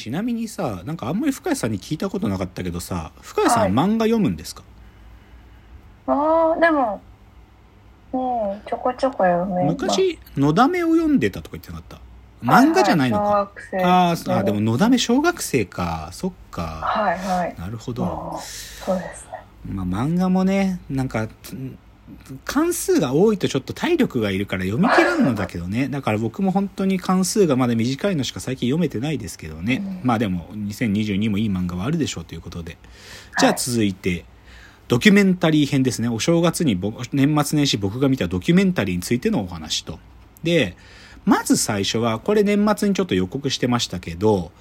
ちなみにさなんかあんまり深谷さんに聞いたことなかったけどさ深谷さん、はい。漫画読むんですか？ああ、でも、ねえ、ちょこちょこ読めます。昔のだめを読んでたとか言ってなかった？漫画じゃないのか、は小学生ああでものだめ小学生か。そっか。はいはい。なるほど、あーそうですね。まあ、漫画もねなんかん関数が多いとちょっと体力がいるから読み切らんのだけどね。だから僕も本当に関数がまだ短いのしか最近読めてないですけどね、うん。まあでも2022もいい漫画はあるでしょうということで。じゃあはい続いて、ドキュメンタリー編ですね。お正月に僕年末年始僕が見たドキュメンタリーについてのお話と。でまず最初はこれ年末にちょっと予告してましたけど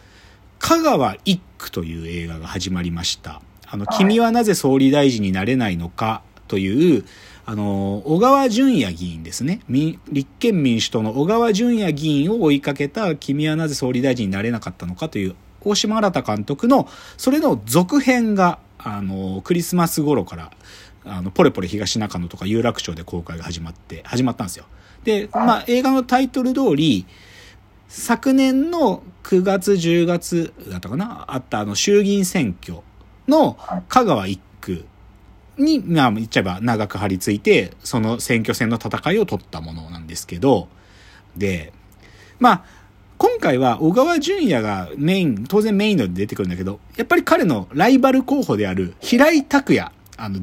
香川一区という映画が始まりました。あの、はい。君はなぜ総理大臣になれないのかという、あの、小川淳也議員ですね。立憲民主党の小川淳也議員を追いかけた君はなぜ総理大臣になれなかったのかという大島新監督の、それの続編が、あの、クリスマス頃から、あの、ポレポレ東中野とか有楽町で公開が始まって、始まったんですよ。で、まあ、映画のタイトル通り、昨年の9月10月だったかなあったあの衆議院選挙の香川一区に、まあ言っちゃえば長く張り付いて、その選挙戦の戦いを取ったものなんですけど、で、まあ、今回は小川淳也がメイン、当然メインので出てくるんだけど、やっぱり彼のライバル候補である平井拓也、あの、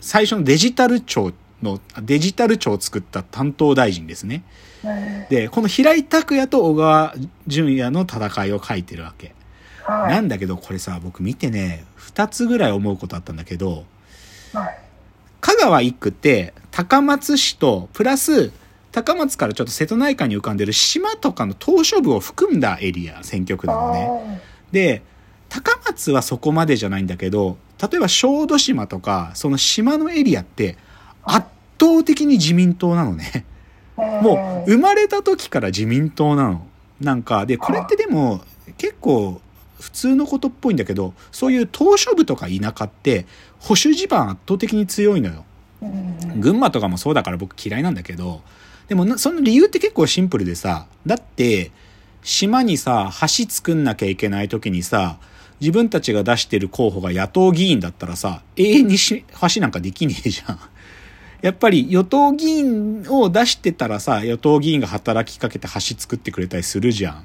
最初のデジタル庁の、デジタル庁を作った担当大臣ですね。うんで、この平井拓也と小川淳也の戦いを書いてるわけ。はい。なんだけど、これさ、僕見てね、二つぐらい思うことあったんだけど、はい。香川一区って高松市と、プラス、高松からちょっと瀬戸内海に浮かんでる島とかの島嶼部を含んだエリア、選挙区なのね。で、高松はそこまでじゃないんだけど、例えば小豆島とか、その島のエリアって圧倒的に自民党なのね。もう生まれた時から自民党なの。なんか、で、これってでも結構普通のことっぽいんだけど、そういう島嶼部とか田舎って保守地盤圧倒的に強いのよ。うん群馬とかもそうだから僕嫌いなんだけど、でもなその理由って結構シンプルでさ、だって島にさ、橋作んなきゃいけない時にさ、自分たちが出してる候補が野党議員だったらさ、永遠にし橋なんかできねえじゃん。やっぱり与党議員を出してたらさ、与党議員が働きかけて橋作ってくれたりするじゃん。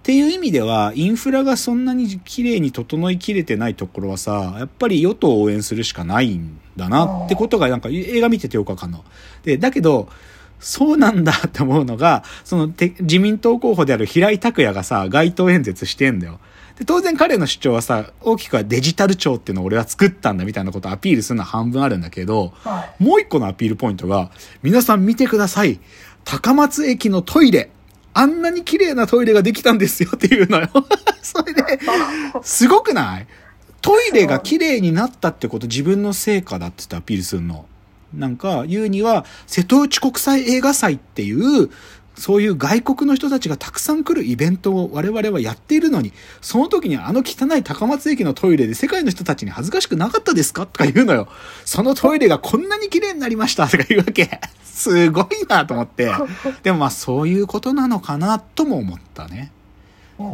っていう意味では、インフラがそんなに綺麗に整いきれてないところはさ、やっぱり与党を応援するしかないんだなってことがなんか映画見ててよくわかんの。で、だけど、そうなんだって思うのが、そのて自民党候補である平井拓也がさ、街頭演説してんだよ。で、当然彼の主張はさ、大きくはデジタル庁っていうのを俺は作ったんだみたいなことをアピールするのは半分あるんだけど、はもう一個のアピールポイントが、皆さん見てください。高松駅のトイレ。あんなに綺麗なトイレができたんですよっていうのよ。それで、すごくない？トイレが綺麗になったってこと自分の成果だって言ってアピールするの。なんか言うには、瀬戸内国際映画祭っていう、そういう外国の人たちがたくさん来るイベントを我々はやっているのに、その時にあの汚い高松駅のトイレで世界の人たちに恥ずかしくなかったですかとか言うのよ。そのトイレがこんなに綺麗になりましたとか言うわけ。すごいなと思って。でもまあそういうことなのかなとも思ったね。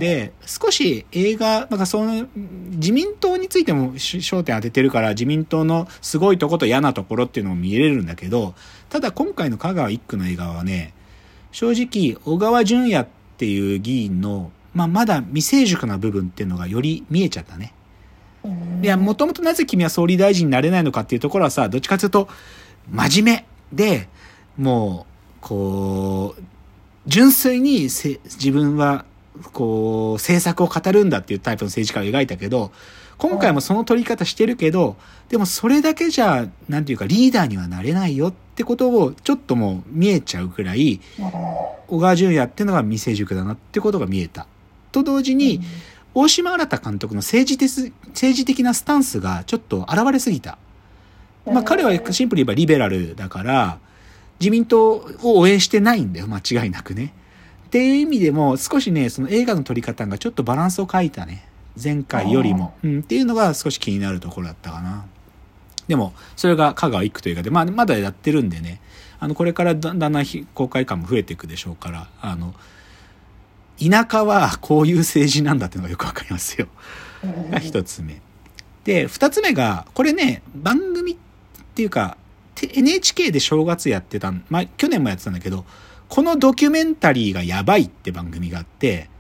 で、少し映画、なんかその、自民党についても焦点当ててるから、自民党のすごいとこと嫌なところっていうのも見れるんだけど、ただ今回の香川一区の映画はね、正直、小川淳也っていう議員の、まあまだ未成熟な部分っていうのがより見えちゃったね。うんいや、もともとなぜ君は総理大臣になれないのかっていうところはさ、どっちかというと、真面目で、もう、こう、純粋にせ自分は、こう、政策を語るんだっていうタイプの政治家を描いたけど、今回もその取り方してるけど、でもそれだけじゃ、なんていうかリーダーにはなれないよってことをちょっともう見えちゃうくらい、小川淳也っていうのが未成熟だなってことが見えた。と同時に、大島新監督の政治的政治的なスタンスがちょっと現れすぎた。まあ彼はシンプルに言えばリベラルだから、自民党を応援してないんだよ、間違いなくね。っていう意味でも少しね、その映画の撮り方がちょっとバランスを欠いたね。前回よりも。うん、っていうのが少し気になるところだったかな。でも、それが香川一区という映画で、まあ、まだやってるんでね、あの、これからだだんだんひ公開感も増えていくでしょうから、あの、田舎はこういう政治なんだっていうのがよくわかりますよ。うんが一つ目。で、二つ目が、これね、番組っていうか、て NHK で正月やってたん、まあ、去年もやってたんだけど、このドキュメンタリーがやばいって番組があって、あ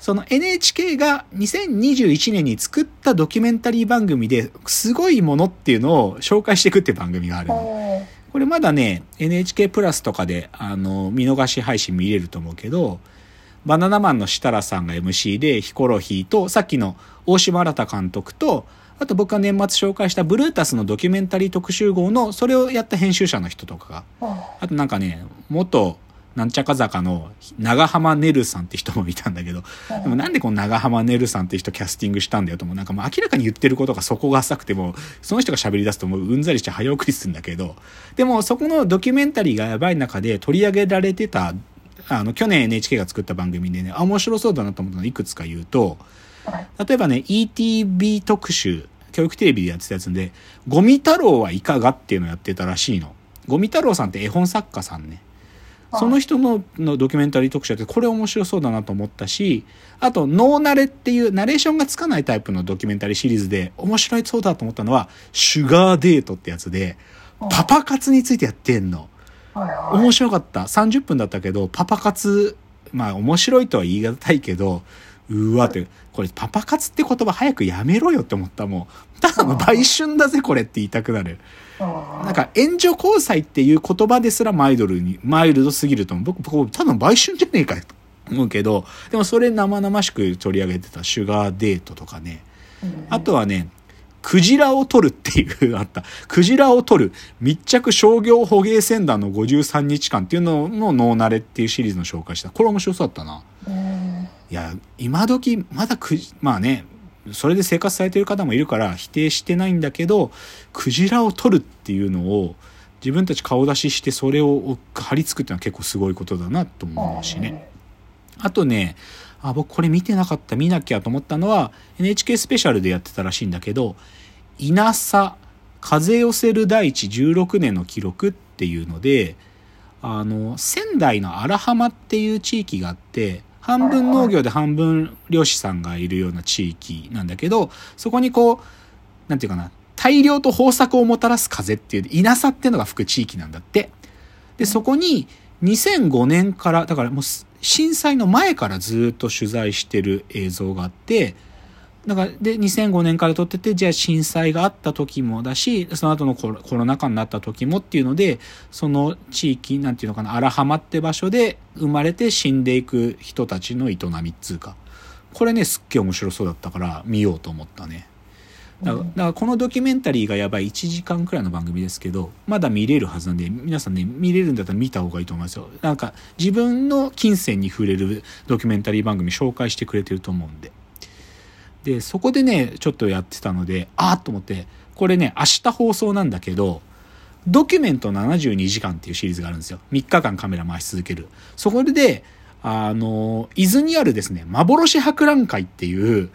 その NHK が2021年に作ったドキュメンタリー番組ですごいものっていうのを紹介していくっていう番組があるの。これまだね、NHK プラスとかで、あの、見逃し配信見れると思うけど、バナナマンの設楽さんが MC で、ヒコロヒーと、さっきの大島新監督と、あと僕が年末紹介したブルータスのドキュメンタリー特集号の、それをやった編集者の人とかが、ああとなんかね、元、なんちゃか坂の長浜ねるさんって人もいたんだけど、でもなんでこの長浜ねるさんって人キャスティングしたんだよともなんかもう明らかに言ってることがそこが浅くてもその人が喋り出すともううんざりして早送りするんだけどでもそこのドキュメンタリーがやばい中で取り上げられてたあの去年 NHK が作った番組でねあ面白そうだなと思ったのいくつか言うとはい例えばね ETV 特集教育テレビでやってたやつで「ゴミ太郎はいかが?」っていうのをやってたらしいの。ゴミ太郎さんって絵本作家さんね。その人ののドキュメンタリー特集やってこれ面白そうだなと思ったしあとノーナレっていうナレーションがつかないタイプのドキュメンタリーシリーズで面白いそうだと思ったのはシュガーデートってやつでパパ活についてやってんの。面白かった。30分だったけどパパ活まあ面白いとは言い難いけどうわってこれパパ活って言葉早くやめろよって思ったもうただの売春だぜこれって言いたくなる。うんなんか援助交際っていう言葉ですらマイルドに、マイルドすぎると思う。僕、僕、ただの売春じゃねえかよと思うけど、でもそれ生々しく取り上げてたシュガーデートとかね。うんあとはね、クジラを取るっていうあった。クジラを取る密着商業捕鯨船団の53日間っていうののノーナレっていうシリーズの紹介した。これ面白そうだったな。うんいや、今時、まだくじ、まあね、それで生活されてる方もいるから否定してないんだけど、クジラを取るっていうのを自分たち顔出ししてそれを貼り付くっていうのは結構すごいことだなと思うしね。あとね、あ、僕これ見てなかった、見なきゃと思ったのは NHK スペシャルでやってたらしいんだけど、稲佐風寄せる大地16年の記録っていうので、あの、仙台の荒浜っていう地域があって、半分農業で半分漁師さんがいるような地域なんだけど、そこにこう、なんていうかな、大量と豊作をもたらす風っていう、稲佐っていうのが吹く地域なんだって。で、そこに2005年から、だからもうす震災の前からずっと取材してる映像があって、だから、で、2005年から撮ってて、じゃあ震災があった時もだし、その後のコロコロナ禍になった時もっていうので、その地域、なんていうのかな、荒浜って場所で生まれて死んでいく人たちの営みっつうか。これね、すっげえ面白そうだったから見ようと思ったね。だからだからこのドキュメンタリーがやばい1時間くらいの番組ですけど、まだ見れるはずなんで、皆さんね、見れるんだったら見た方がいいと思いますよ。なんか、自分の金銭に触れるドキュメンタリー番組紹介してくれてると思うんで。で、そこでね、ちょっとやってたので、あーと思って、これね、明日放送なんだけど、ドキュメント72時間っていうシリーズがあるんですよ。3日間カメラ回し続ける。そこで、あの、伊豆にあるですね、幻博覧会っていう、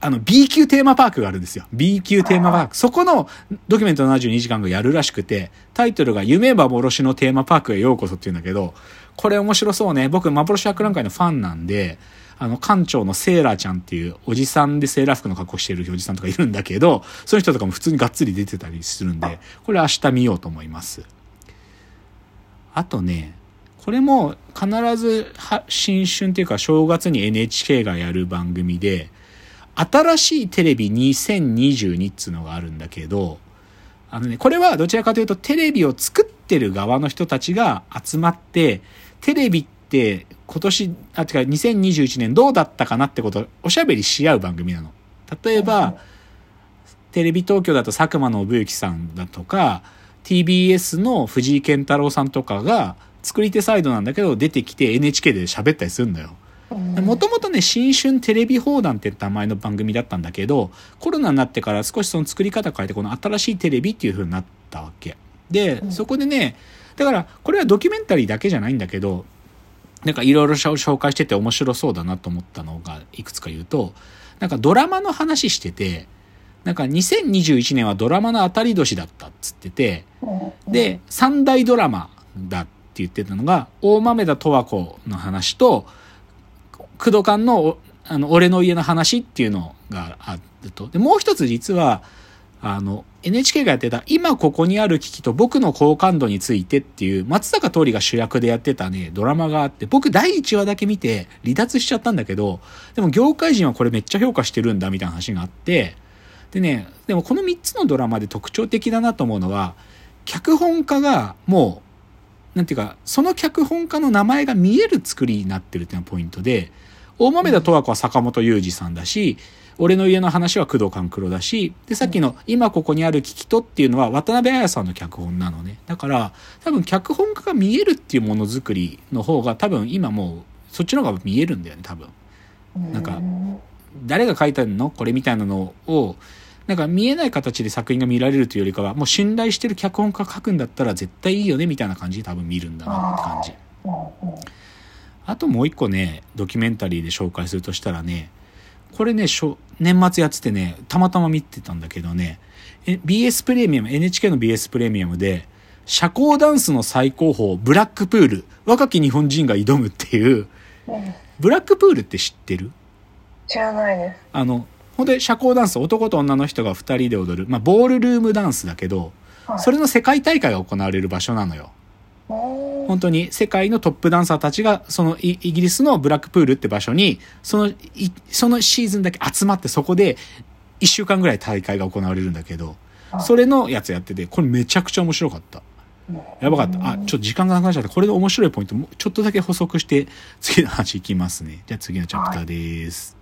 あの、B 級テーマパークがあるんですよ。B 級テーマパーク。そこのドキュメント72時間がやるらしくて、タイトルが夢幻のテーマパークへようこそっていうんだけど、これ面白そうね。僕、幻博覧会のファンなんで、あの、館長のセーラーちゃんっていうおじさんでセーラー服の格好してるおじさんとかいるんだけど、そういう人とかも普通にがっつり出てたりするんで、これ明日見ようと思います。あとね、これも必ず新春っていうか正月に NHK がやる番組で、新しいテレビ2022っつうのがあるんだけど、あのね、これはどちらかというとテレビを作ってる側の人たちが集まって、テレビって今年、あ、違う、2021年どうだったかなってことをおしゃべりし合う番組なの。例えば、テレビ東京だと佐久間信之さんだとか、TBS の藤井健太郎さんとかが作り手サイドなんだけど出てきて NHK で喋ったりするのよ。もともとね、新春テレビ放談って名前の番組だったんだけど、コロナになってから少しその作り方変えて、この新しいテレビっていう風になったわけ。で、そこでね、だから、これはドキュメンタリーだけじゃないんだけど、なんかいろいろ紹介してて面白そうだなと思ったのがいくつか言うと、なんかドラマの話してて、なんか2021年はドラマの当たり年だったっつってて、で、三大ドラマだって言ってたのが、大豆田十和子の話と、工藤館のお、あの、俺の家の話っていうのがあると。で、もう一つ実は、あの、NHK がやってた、今ここにある危機と僕の好感度についてっていう、松坂桃李が主役でやってたね、ドラマがあって、僕第1話だけ見て離脱しちゃったんだけど、でも業界人はこれめっちゃ評価してるんだみたいな話があって、でね、でもこの3つのドラマで特徴的だなと思うのは、脚本家がもう、なんていうか、その脚本家の名前が見える作りになってるっていうのがポイントで、大豆田十和子は坂本雄二さんだし、俺の家の話は工藤官九郎だし、で、さっきの今ここにある危機とっていうのは渡辺彩さんの脚本なのね。だから、多分脚本家が見えるっていうものづくりの方が多分今もう、そっちの方が見えるんだよね、多分。なんかうん誰が書いたの？これみたいなのを、なんか見えない形で作品が見られるというよりかは、もう信頼してる脚本家が書くんだったら絶対いいよねみたいな感じで多分見るんだなって感じ。あともう一個ね、ドキュメンタリーで紹介するとしたらね、これね、しょ年末やっててね、たまたま見てたんだけどね、え BS プレミアム、NHK の BS プレミアムで、社交ダンスの最高峰、ブラックプール、若き日本人が挑むっていう、うんブラックプールって知ってる？知らないです。あの、ほんで社交ダンス、男と女の人が二人で踊る、まあ、ボールルームダンスだけど、はいそれの世界大会が行われる場所なのよ。本当に世界のトップダンサーたちが、そのイイギリスのブラックプールって場所に、その、いそのシーズンだけ集まってそこで、一週間ぐらい大会が行われるんだけど、はいそれのやつやってて、これめちゃくちゃ面白かった。やばかった。あ、ちょっと時間がなくなっちゃって、これで面白いポイントもうちょっとだけ補足して、次の話いきますね。じゃあ次のチャプターです。